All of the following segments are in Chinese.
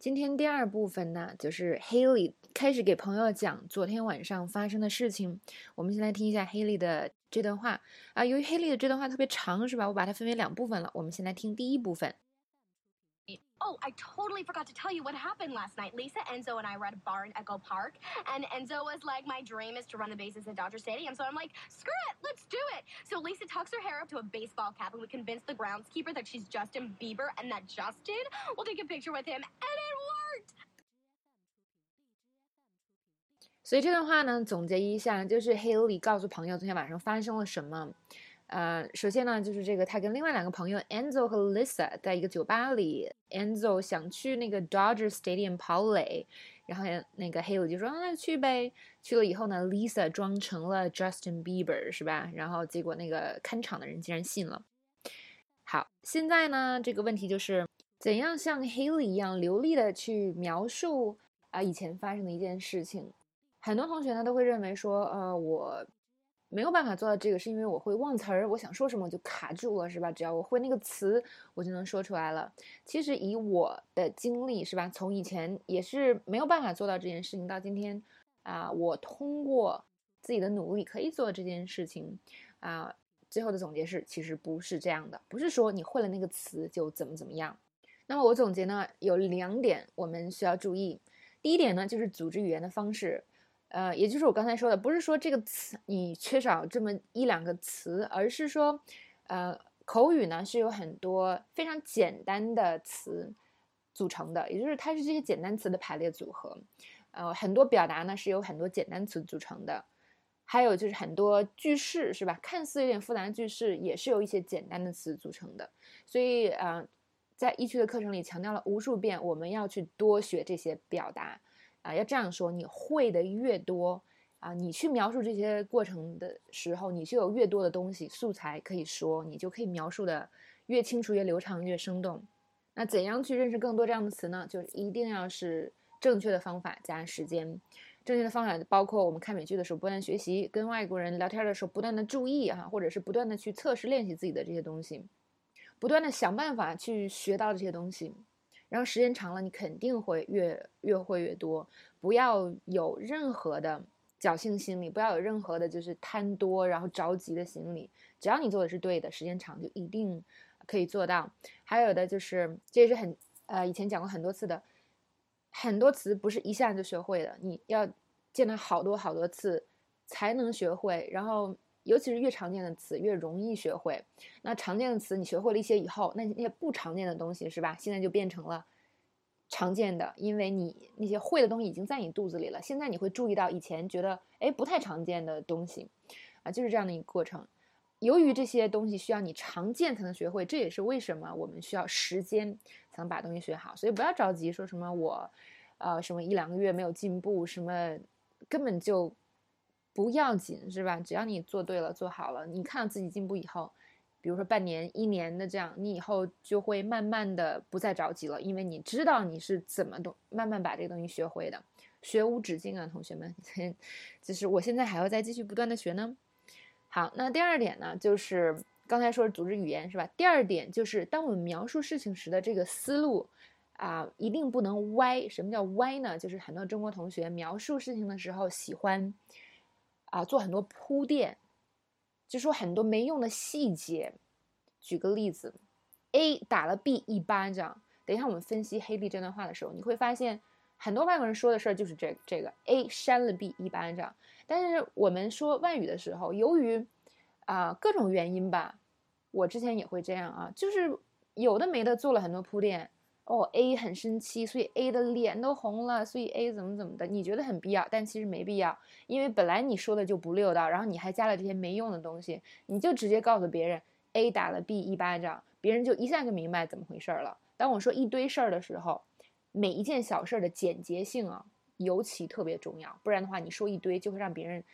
今天第二部分呢，就是 Haley 开始给朋友讲昨天晚上发生的事情。我们先来听一下 Haley 的这段话啊。由于 Haley 的这段话特别长，是吧？我把它分为两部分了。我们先来听第一部分。Oh, I totally forgot to tell you what happened last night. Lisa, Enzo, and I were at a bar in Echo Park, and Enzo was like, My dream is to run the bases at Dodger Stadium. So I'm like, Screw it, let's do it. So Lisa tucks her hair up to a baseball cap, and we convince the groundskeeper that she's Justin Bieber and that Justin will take a picture with him, and it worked. 所以这段话呢，总结一下，就是 Haley 告诉朋友昨天晚上发生了什么。 呃，首先呢，就是这个他跟另外两个朋友 Enzo 和 Lisa 在一个酒吧里，Enzo 想去那个 Dodger Stadium 跑垒，然后那个 Haley 就说那去呗。去了以后呢，Lisa 装成了 Justin Bieber 是吧？然后结果那个看场的人竟然信了。好，现在呢，这个问题就是怎样像 Haley 一样流利的去描述啊以前发生的一件事情。很多同学呢都会认为说，呃，我。没有办法做到这个，是因为我会忘词儿，我想说什么就卡住了，是吧？只要我会那个词，我就能说出来了。其实以我的经历，是吧？从以前也是没有办法做到这件事情，到今天，啊，我通过自己的努力可以做这件事情，啊，最后的总结是，其实不是这样的，不是说你会了那个词就怎么怎么样。那么我总结呢，有两点我们需要注意。第一点呢，就是组织语言的方式。呃，也就是我刚才说的，不是说这个词你缺少这么一两个词，而是说，呃，口语呢是有很多非常简单的词组成的，也就是它是这些简单词的排列组合。呃，很多表达呢是由很多简单词组成的，还有就是很多句式是吧？看似有点复杂的句式也是由一些简单的词组成的。所以，呃，在一区的课程里强调了无数遍，我们要去多学这些表达。啊，要这样说，你会的越多，啊，你去描述这些过程的时候，你就有越多的东西素材可以说，你就可以描述的越清楚、越流畅、越生动。那怎样去认识更多这样的词呢？就一定要是正确的方法加时间。正确的方法包括我们看美剧的时候不断学习，跟外国人聊天的时候不断的注意哈，或者是不断的去测试练习自己的这些东西，不断的想办法去学到这些东西。然后时间长了，你肯定会越越会越多。不要有任何的侥幸心理，不要有任何的就是贪多然后着急的心理。只要你做的是对的，时间长就一定可以做到。还有的就是，这也是很呃以前讲过很多次的，很多词不是一下就学会的，你要见到好多好多次才能学会。然后。尤其是越常见的词越容易学会。那常见的词你学会了一些以后，那那些不常见的东西是吧？现在就变成了常见的，因为你那些会的东西已经在你肚子里了。现在你会注意到以前觉得哎不太常见的东西，啊，就是这样的一个过程。由于这些东西需要你常见才能学会，这也是为什么我们需要时间才能把东西学好。所以不要着急说什么我，呃，什么一两个月没有进步，什么根本就。不要紧是吧？只要你做对了、做好了，你看到自己进步以后，比如说半年、一年的这样，你以后就会慢慢的不再着急了，因为你知道你是怎么都慢慢把这个东西学会的。学无止境啊，同学们，就是我现在还要再继续不断的学呢。好，那第二点呢，就是刚才说组织语言是吧？第二点就是当我们描述事情时的这个思路啊，一定不能歪。什么叫歪呢？就是很多中国同学描述事情的时候喜欢。啊，做很多铺垫，就说很多没用的细节。举个例子，A 打了 B 一巴掌。等一下我们分析黑 B 这段话的时候，你会发现很多外国人说的事儿就是这这个 A 扇了 B 一巴掌。但是我们说外语的时候，由于啊各种原因吧，我之前也会这样啊，就是有的没的做了很多铺垫。哦，A 很生气，所以 A 的脸都红了，所以 A 怎么怎么的？你觉得很必要，但其实没必要，因为本来你说的就不溜道，然后你还加了这些没用的东西，你就直接告诉别人 A 打了 B 一巴掌，别人就一下就明白怎么回事了。当我说一堆事儿的时候，每一件小事的简洁性啊，尤其特别重要，不然的话，你说一堆就会让别人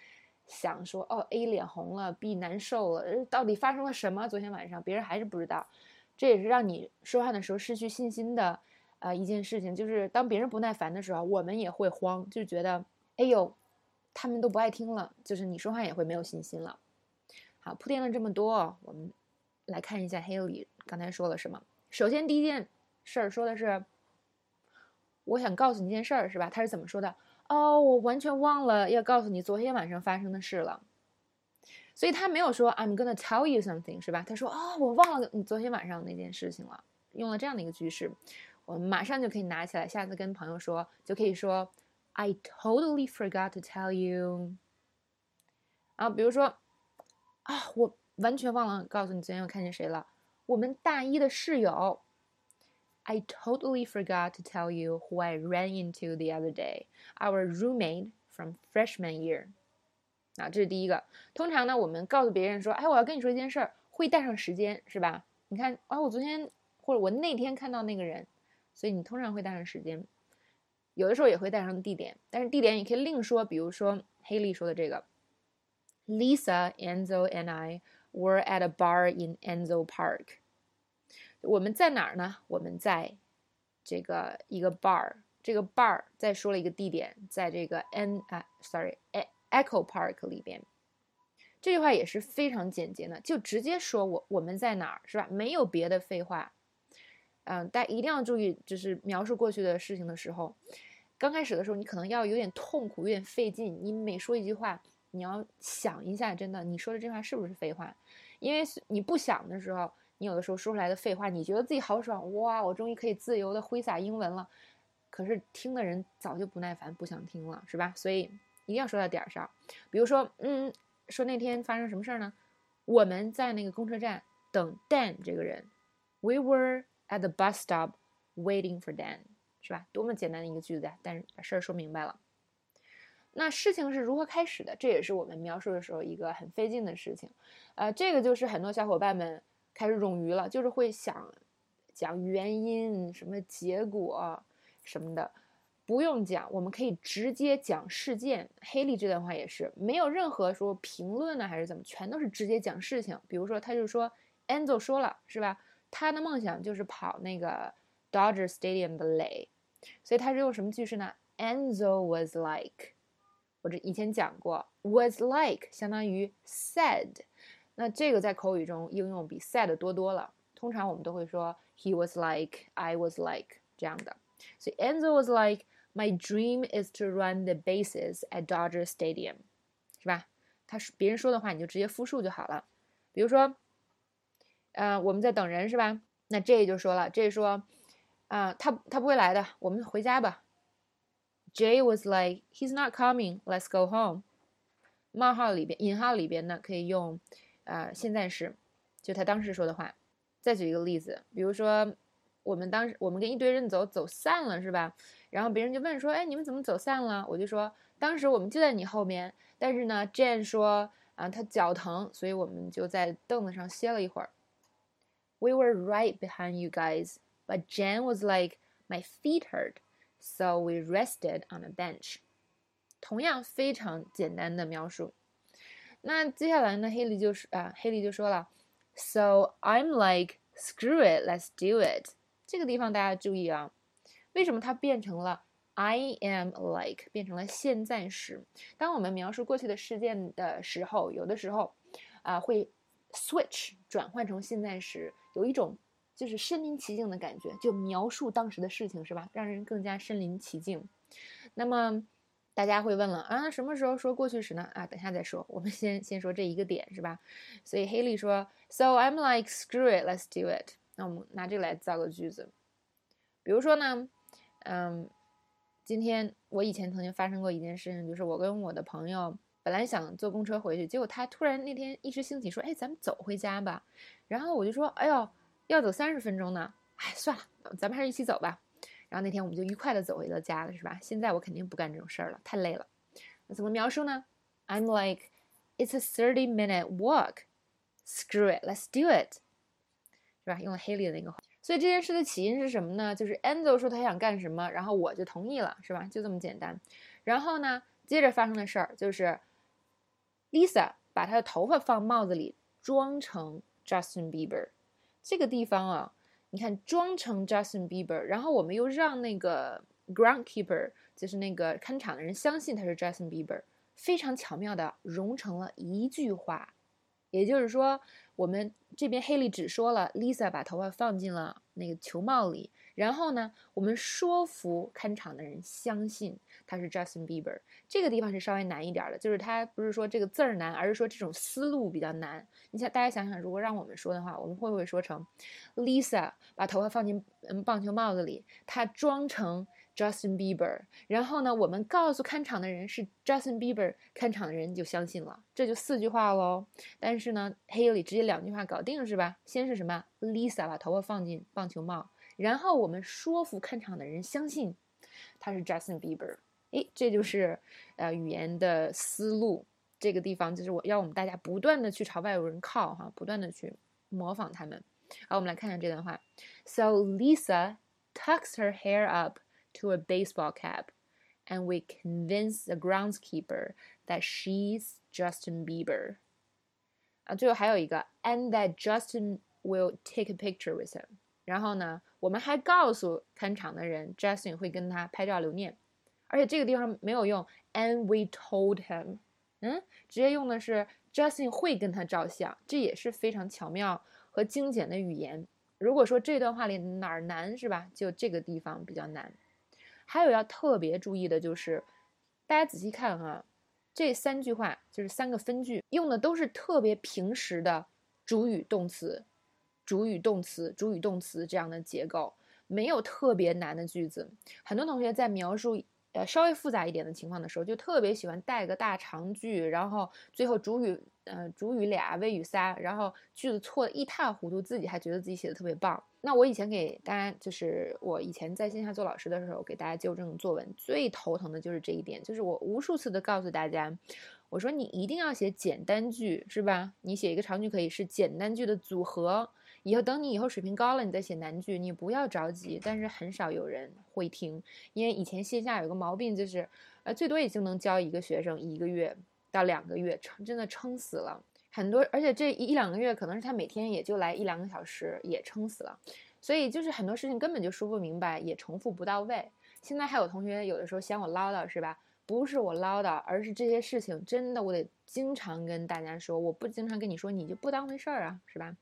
想说哦，A 脸红了，B 难受了，到底发生了什么？昨天晚上别人还是不知道。这也是让你说话的时候失去信心的，呃，一件事情。就是当别人不耐烦的时候，我们也会慌，就觉得，哎呦，他们都不爱听了，就是你说话也会没有信心了。好，铺垫了这么多，我们来看一下 Haley 刚才说了什么。首先第一件事儿说的是，我想告诉你一件事儿，是吧？他是怎么说的？哦，我完全忘了要告诉你昨天晚上发生的事了。所以他没有说 I'm gonna tell you something，是吧？他说哦，我忘了你昨天晚上那件事情了，用了这样的一个句式，我们马上就可以拿起来，下次跟朋友说就可以说 I totally forgot to tell you。啊，比如说啊，我完全忘了告诉你昨天我看见谁了，我们大一的室友。I totally forgot to tell you who I ran into the other day. Our roommate from freshman year. 啊，这是第一个。通常呢，我们告诉别人说，哎，我要跟你说一件事儿，会带上时间，是吧？你看，啊，我昨天或者我那天看到那个人，所以你通常会带上时间。有的时候也会带上地点，但是地点你可以另说。比如说，Haley 说的这个，Lisa, Enzo and I were at a bar in Enzo Park。我们在哪儿呢？我们在这个一个 bar，这个 bar 再说了一个地点，在这个 N 啊，sorry，E Echo Park 里边。这句话也是非常简洁的，就直接说我我们在哪儿，是吧？没有别的废话。嗯，大家一定要注意，就是描述过去的事情的时候，刚开始的时候你可能要有点痛苦，有点费劲。你每说一句话，你要想一下，真的你说的这话是不是废话？因为你不想的时候。你有的时候说出来的废话，你觉得自己好爽哇！我终于可以自由的挥洒英文了。可是听的人早就不耐烦，不想听了，是吧？所以一定要说到点儿上。比如说，嗯，说那天发生什么事儿呢？我们在那个公车站等 Dan 这个人。We were at the bus stop waiting for Dan，是吧？多么简单的一个句子呀！但是把事儿说明白了。那事情是如何开始的？这也是我们描述的时候一个很费劲的事情。呃，这个就是很多小伙伴们。开始冗余了，就是会想讲原因、什么结果什么的，不用讲，我们可以直接讲事件。黑利这段话也是没有任何说评论呢，还是怎么，全都是直接讲事情。比如说，他就说，Enzo 说了，是吧？他的梦想就是跑那个 Dodger Stadium 的垒，所以他是用什么句式呢？Enzo was like，我这以前讲过，was like 相当于 said。那这个在口语中应用比 said 多多了。通常我们都会说 he was like, I was like 这样的。所以 Enzo was like, my dream is to run the bases at Dodger Stadium，是吧？他是别人说的话，你就直接复述就好了。比如说，呃，我们在等人是吧？那这就说了，这说，啊，他他不会来的，我们回家吧。Jay was like, he's not coming, let's go home。冒号里边，引号里边呢，可以用。呃，现在时，就他当时说的话。再举一个例子，比如说，我们当时我们跟一堆人走走散了，是吧？然后别人就问说：“哎，你们怎么走散了？”我就说：“当时我们就在你后面，但是呢，Jane 说啊，他脚疼，所以我们就在凳子上歇了一会儿。We were right behind you guys, but Jane was like, my feet hurt, so we rested on a bench。同样非常简单的描述。那接下来呢？黑利就是啊，黑利就说了，So I'm like screw it, let's do it。 这个地方大家注意啊，为什么它变成了 I am like，变成了现在时？当我们描述过去的事件的时候，有的时候啊会 switch 转换成现在时，有一种就是身临其境的感觉，就描述当时的事情是吧？让人更加身临其境。那么。大家会问了啊，那什么时候说过去时呢？啊，等下再说。我们先先说这一个点是吧？所以 Haley 说，So I'm like screw it, let's do it。那我们拿这个来造个句子。比如说呢，嗯，今天我以前曾经发生过一件事情，就是我跟我的朋友本来想坐公车回去，结果他突然那天一时兴起说，哎，咱们走回家吧。然后我就说，哎呦，要走三十分钟呢。哎，算了，咱们还是一起走吧。然后那天我们就愉快的走回了家了，是吧？现在我肯定不干这种事儿了，太累了。那怎么描述呢？I'm like, it's a thirty minute walk. Screw it, let's do it，是吧？用了 Haley 的那个话。所以这件事的起因是什么呢？就是 Enzo 说他想干什么，然后我就同意了，是吧？就这么简单。然后呢，接着发生的事儿就是 Lisa 把她的头发放帽子里装成 Justin Bieber。这个地方啊。你看，装成 Justin Bieber，然后我们又让那个 groundkeeper，就是那个看场的人相信他是 Justin Bieber，非常巧妙的融成了一句话。也就是说，我们这边黑利只说了 Lisa 把头发放进了那个球帽里，然后呢，我们说服看场的人相信他是 Justin Bieber。这个地方是稍微难一点的，就是他不是说这个字儿难，而是说这种思路比较难。你想，大家想想，如果让我们说的话，我们会不会说成 Lisa 把头发放进嗯棒球帽子里，她装成？Justin Bieber，然后呢，我们告诉看场的人是 Justin Bieber，看场的人就相信了，这就四句话喽。但是呢，Haley 直接两句话搞定是吧？先是什么？Lisa 把头发放进棒球帽，然后我们说服看场的人相信他是 Justin Bieber。诶，这就是呃语言的思路。这个地方就是我要我们大家不断的去朝外国人靠哈，不断的去模仿他们。好，我们来看看这段话。So Lisa tucks her hair up. To a baseball cap, and we convince the groundskeeper that she's Justin Bieber. 啊，最后还有一个，and that Justin will take a picture with him。然后呢，我们还告诉看场的人，Justin 会跟他拍照留念。而且这个地方没有用 and we told him，嗯，直接用的是 Justin 会跟他照相，这也是非常巧妙和精简的语言。如果说这段话里哪儿难是吧？就这个地方比较难。还有要特别注意的就是，大家仔细看哈，这三句话就是三个分句，用的都是特别平时的主语动词、主语动词、主语动词这样的结构，没有特别难的句子。很多同学在描述。呃，稍微复杂一点的情况的时候，就特别喜欢带个大长句，然后最后主语，呃，主语俩，谓语仨，然后句子错的一塌糊涂，自己还觉得自己写的特别棒。那我以前给大家，就是我以前在线下做老师的时候，给大家纠正作文，最头疼的就是这一点，就是我无数次的告诉大家，我说你一定要写简单句，是吧？你写一个长句可以是简单句的组合。以后等你以后水平高了，你再写难句，你不要着急。但是很少有人会听，因为以前线下有个毛病，就是，呃，最多也就能教一个学生一个月到两个月，撑真的撑死了很多。而且这一一两个月，可能是他每天也就来一两个小时，也撑死了。所以就是很多事情根本就说不明白，也重复不到位。现在还有同学有的时候嫌我唠叨，是吧？不是我唠叨，而是这些事情真的我得经常跟大家说。我不经常跟你说，你就不当回事儿啊，是吧？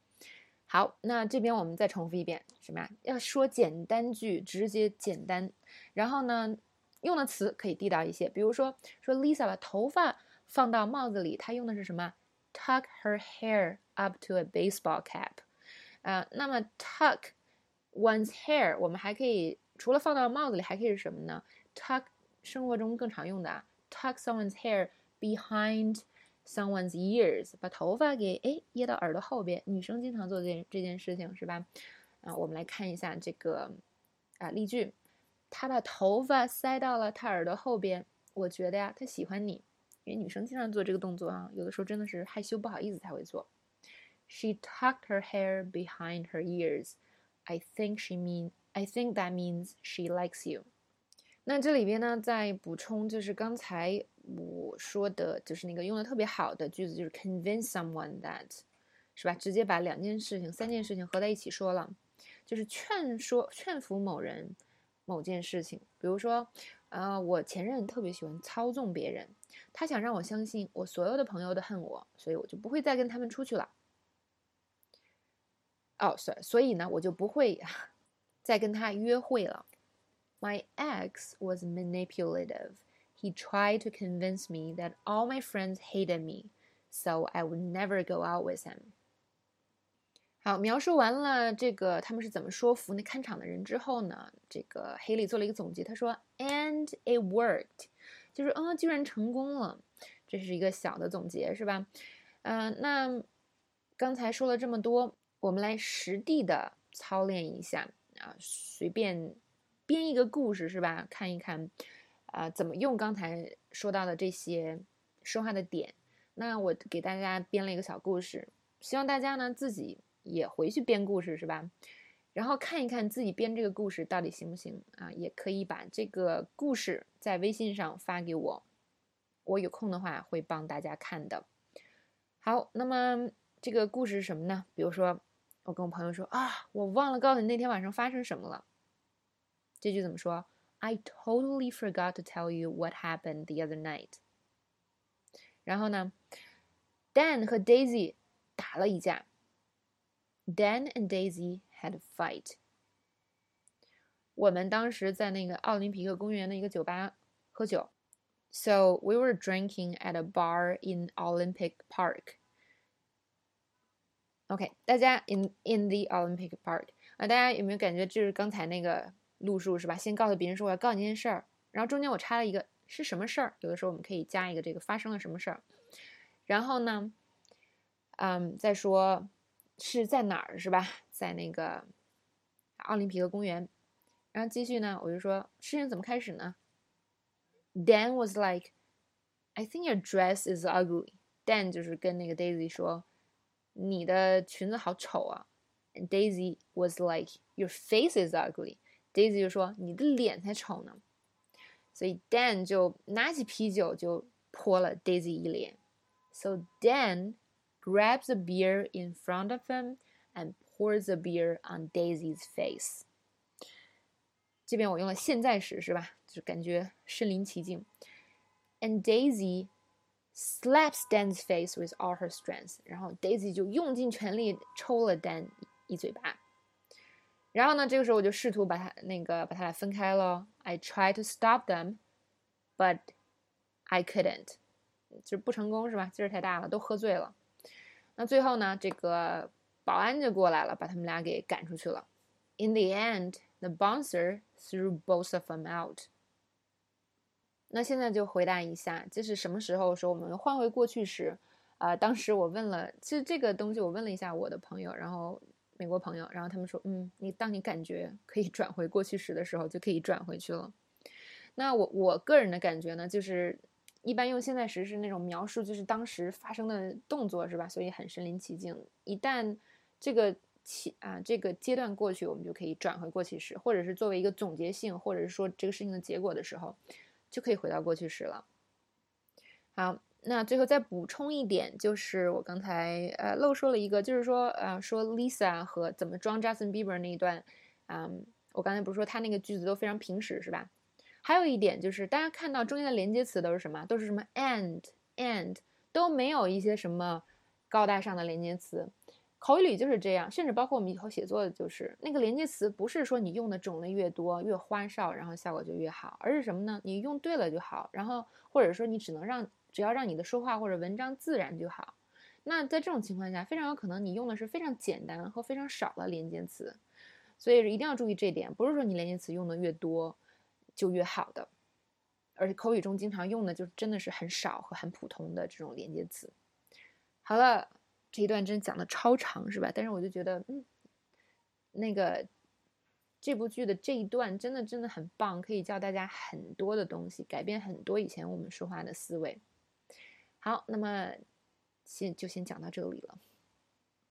好，那这边我们再重复一遍，什么呀？要说简单句，直接简单。然后呢，用的词可以地道一些，比如说说 Lisa 把头发放到帽子里，她用的是什么？Tuck her hair up to a baseball cap。啊，那么 tuck one's hair，我们还可以除了放到帽子里，还可以是什么呢？Tuck 生活中更常用的啊，tuck someone's hair behind。Someone's ears，把头发给哎掖到耳朵后边，女生经常做这件这件事情是吧？啊，我们来看一下这个啊例句，她把头发塞到了她耳朵后边。我觉得呀，她喜欢你，因为女生经常做这个动作啊，有的时候真的是害羞不好意思才会做。She tucked her hair behind her ears. I think she mean I think that means she likes you. 那这里边呢，再补充就是刚才我说的，就是那个用的特别好的句子，就是 convince someone that，是吧？直接把两件事情、三件事情合在一起说了，就是劝说、劝服某人某件事情。比如说，呃，我前任特别喜欢操纵别人，他想让我相信我所有的朋友都恨我，所以我就不会再跟他们出去了。哦，所所以呢，我就不会再跟他约会了。My ex was manipulative. He tried to convince me that all my friends hated me, so I would never go out with him. 好，描述完了这个他们是怎么说服那看场的人之后呢，这个黑利做了一个总结，他说，and it worked，就是嗯，居然成功了，这是一个小的总结，是吧？嗯、那刚才说了这么多，我们来实地的操练一下啊，随便编一个故事是吧？看一看，啊，怎么用刚才说到的这些说话的点？那我给大家编了一个小故事，希望大家呢自己也回去编故事是吧？然后看一看自己编这个故事到底行不行啊？也可以把这个故事在微信上发给我，我有空的话会帮大家看的。好，那么这个故事是什么呢？比如说，我跟我朋友说啊，我忘了告诉你那天晚上发生什么了。这句怎么说？I totally forgot to tell you what happened the other night。然后呢，Dan 和 Daisy 打了一架。Dan and Daisy had a fight。我们当时在那个奥林匹克公园的一个酒吧喝酒。So we were drinking at a bar in Olympic Park. OK，大家 in in the Olympic Park 啊，大家有没有感觉就是刚才那个路数是吧？先告诉别人说我要告诉你一件事儿，然后中间我插了一个是什么事儿？有的时候我们可以加一个这个发生了什么事儿，然后呢，嗯，再说是在哪儿是吧？在那个奥林匹克公园，然后继续呢，我就说事情怎么开始呢？Dan was like, I think your dress is ugly. Dan 就是跟那个 Daisy 说。你的裙子好丑啊！And Daisy was like, "Your face is ugly." Daisy 就说你的脸才丑呢。所以 Dan 就拿起啤酒就泼了 Daisy 一脸。So Dan grabs a beer in front of him and pours the beer on Daisy's face。这边我用了现在时是吧？就感觉身临其境。And Daisy slaps Dan's face with all her strength，然后 Daisy 就用尽全力抽了 Dan 一嘴巴。然后呢，这个时候我就试图把他那个把他俩分开了。I tried to stop them, but I couldn't，就不成功是吧？劲儿太大了，都喝醉了。那最后呢，这个 保安就过来了，把他们俩给赶出去了。In the end, the bouncer threw both of them out. 那现在就回答一下，这是什么时候说我们换回过去时？啊，当时我问了，其实这个东西我问了一下我的朋友，然后美国朋友，然后他们说，嗯，你当你感觉可以转回过去时的时候，就可以转回去了。那我我个人的感觉呢，就是一般用现在时是那种描述，就是当时发生的动作，是吧？所以很身临其境。一旦这个期啊这个阶段过去，我们就可以转回过去时，或者是作为一个总结性，或者是说这个事情的结果的时候。就可以回到过去时了。好，那最后再补充一点，就是我刚才呃漏说了一个，就是说呃说 Lisa 和怎么装 Justin Bieber 那一段，嗯，我刚才不是说他那个句子都非常平实是吧？还有一点就是，大家看到中间的连接词都是什么？都是什么 and and 都没有一些什么高大上的连接词。口语里就是这样，甚至包括我们以后写作的，就是那个连接词，不是说你用的种类越多越花哨，然后效果就越好，而是什么呢？你用对了就好，然后或者说你只能让只要让你的说话或者文章自然就好。那在这种情况下，非常有可能你用的是非常简单和非常少的连接词，所以一定要注意这点，不是说你连接词用的越多就越好的，而且口语中经常用的就真的是很少和很普通的这种连接词。好了。这一段真讲的超长，是吧？但是我就觉得，嗯，那个这部剧的这一段真的真的很棒，可以教大家很多的东西，改变很多以前我们说话的思维。好，那么先就先讲到这里了。